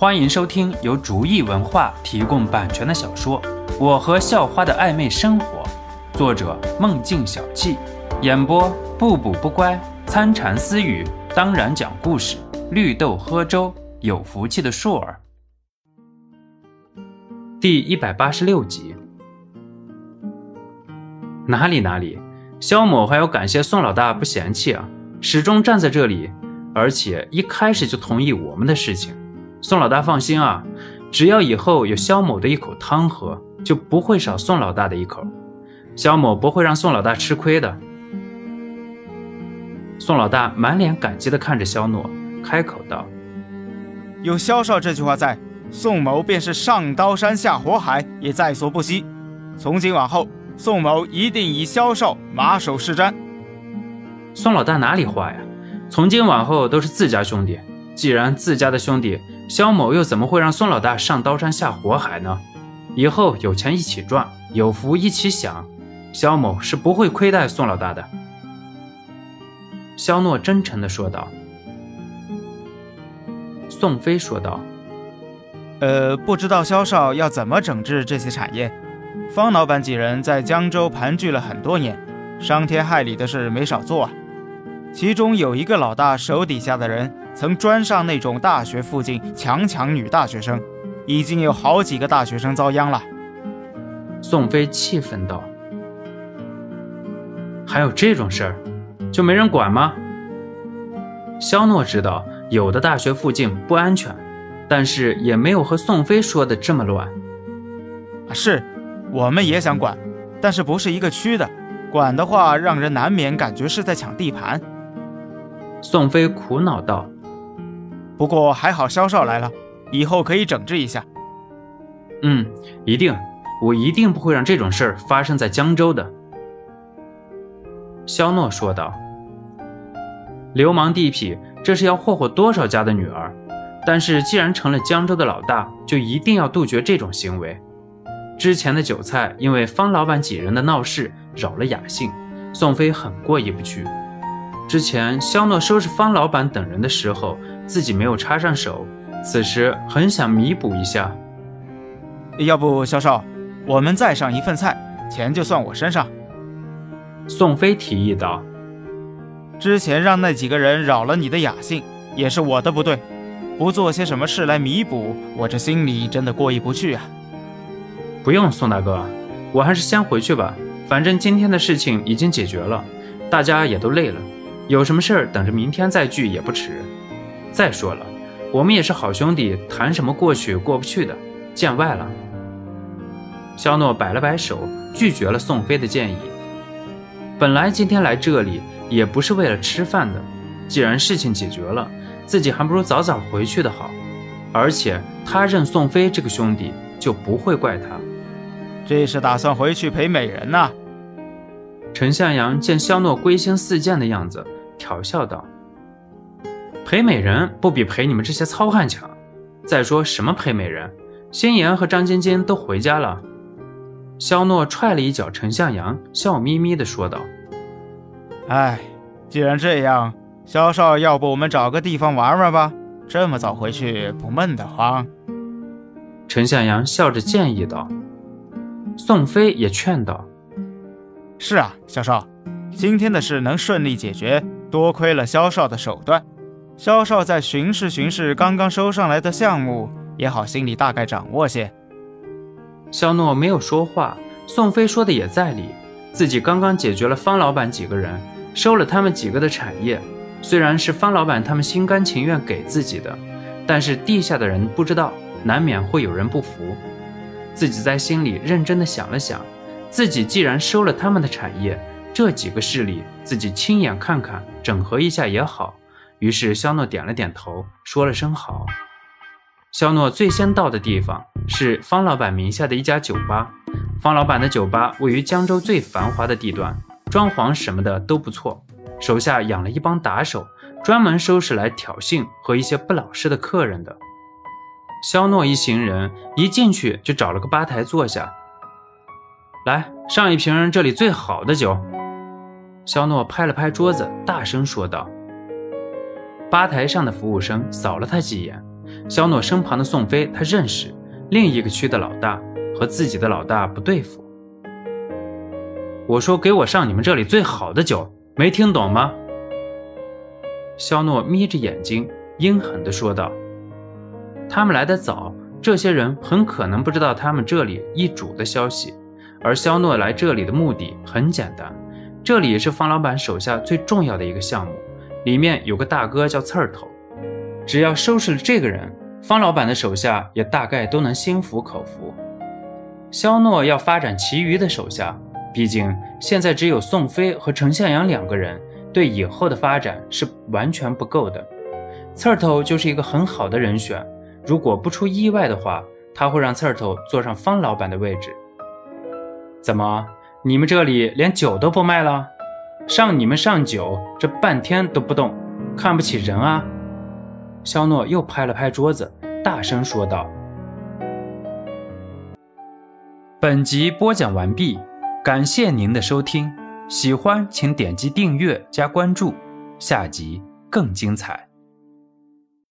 欢迎收听由竹意文化提供版权的小说《我和校花的暧昧生活》，作者梦境小憩，演播不补不乖、参禅私语，当然讲故事，绿豆喝粥，有福气的硕儿。第一百八十六集。哪里哪里，肖某还要感谢宋老大不嫌弃啊，始终站在这里，而且一开始就同意我们的事情。宋老大放心啊，只要以后有肖某的一口汤喝，就不会少宋老大的一口。肖某不会让宋老大吃亏的。宋老大满脸感激地看着肖诺，开口道：“有肖少这句话在，宋某便是上刀山下火海也在所不惜。从今往后，宋某一定以肖少马首是瞻。”宋老大哪里话呀？从今往后都是自家兄弟，既然自家的兄弟。肖某又怎么会让宋老大上刀山下火海呢？以后有钱一起赚，有福一起享，肖某是不会亏待宋老大的。肖诺真诚地说道。宋飞说道：“呃，不知道肖少要怎么整治这些产业？方老板几人在江州盘踞了很多年，伤天害理的事没少做。其中有一个老大手底下的人。”曾专上那种大学附近强抢女大学生，已经有好几个大学生遭殃了。宋飞气愤道：“还有这种事儿，就没人管吗？”肖诺知道有的大学附近不安全，但是也没有和宋飞说的这么乱。是，我们也想管，但是不是一个区的，管的话让人难免感觉是在抢地盘。宋飞苦恼道。不过还好，萧少来了，以后可以整治一下。嗯，一定，我一定不会让这种事儿发生在江州的。”肖诺说道。“流氓地痞，这是要霍霍多少家的女儿？但是既然成了江州的老大，就一定要杜绝这种行为。之前的韭菜因为方老板几人的闹事扰了雅兴，宋飞很过意不去。之前肖诺收拾方老板等人的时候。”自己没有插上手，此时很想弥补一下。要不，萧少，我们再上一份菜，钱就算我身上。宋飞提议道：“之前让那几个人扰了你的雅兴，也是我的不对，不做些什么事来弥补，我这心里真的过意不去啊。”不用，宋大哥，我还是先回去吧。反正今天的事情已经解决了，大家也都累了，有什么事儿等着明天再聚也不迟。再说了，我们也是好兄弟，谈什么过去过不去的，见外了。肖诺摆了摆手，拒绝了宋飞的建议。本来今天来这里也不是为了吃饭的，既然事情解决了，自己还不如早早回去的好。而且他认宋飞这个兄弟，就不会怪他。这是打算回去陪美人呐？陈向阳见肖诺归心似箭的样子，调笑道。陪美人不比陪你们这些糙汉强。再说什么陪美人，心妍和张晶晶都回家了。肖诺踹了一脚陈向阳，笑眯眯地说道：“哎，既然这样，肖少，要不我们找个地方玩玩吧？这么早回去不闷得慌。”陈向阳笑着建议道。宋飞也劝道：“是啊，肖少，今天的事能顺利解决，多亏了肖少的手段。”肖少再巡视巡视刚刚收上来的项目，也好心里大概掌握些。肖诺没有说话，宋飞说的也在理。自己刚刚解决了方老板几个人，收了他们几个的产业，虽然是方老板他们心甘情愿给自己的，但是地下的人不知道，难免会有人不服。自己在心里认真的想了想，自己既然收了他们的产业，这几个势力自己亲眼看看，整合一下也好。于是肖诺点了点头，说了声好。肖诺最先到的地方是方老板名下的一家酒吧。方老板的酒吧位于江州最繁华的地段，装潢什么的都不错。手下养了一帮打手，专门收拾来挑衅和一些不老实的客人的。肖诺一行人一进去就找了个吧台坐下，来上一瓶这里最好的酒。肖诺拍了拍桌子，大声说道。吧台上的服务生扫了他几眼，肖诺身旁的宋飞他认识，另一个区的老大和自己的老大不对付。我说给我上你们这里最好的酒，没听懂吗？肖诺眯着眼睛，阴狠地说道：“他们来的早，这些人很可能不知道他们这里易主的消息。而肖诺来这里的目的很简单，这里是方老板手下最重要的一个项目，里面有个大哥叫刺儿头。只要收拾了这个人，方老板的手下也大概都能心服口服。肖诺要发展其余的手下。”毕竟现在只有宋飞和程向阳两个人，对以后的发展是完全不够的。刺儿头就是一个很好的人选，如果不出意外的话，他会让刺儿头坐上方老板的位置。怎么，你们这里连酒都不卖了？上你们上酒，这半天都不动，看不起人啊！肖诺又拍了拍桌子，大声说道：“本集播讲完毕。”感谢您的收听，喜欢请点击订阅加关注，下集更精彩。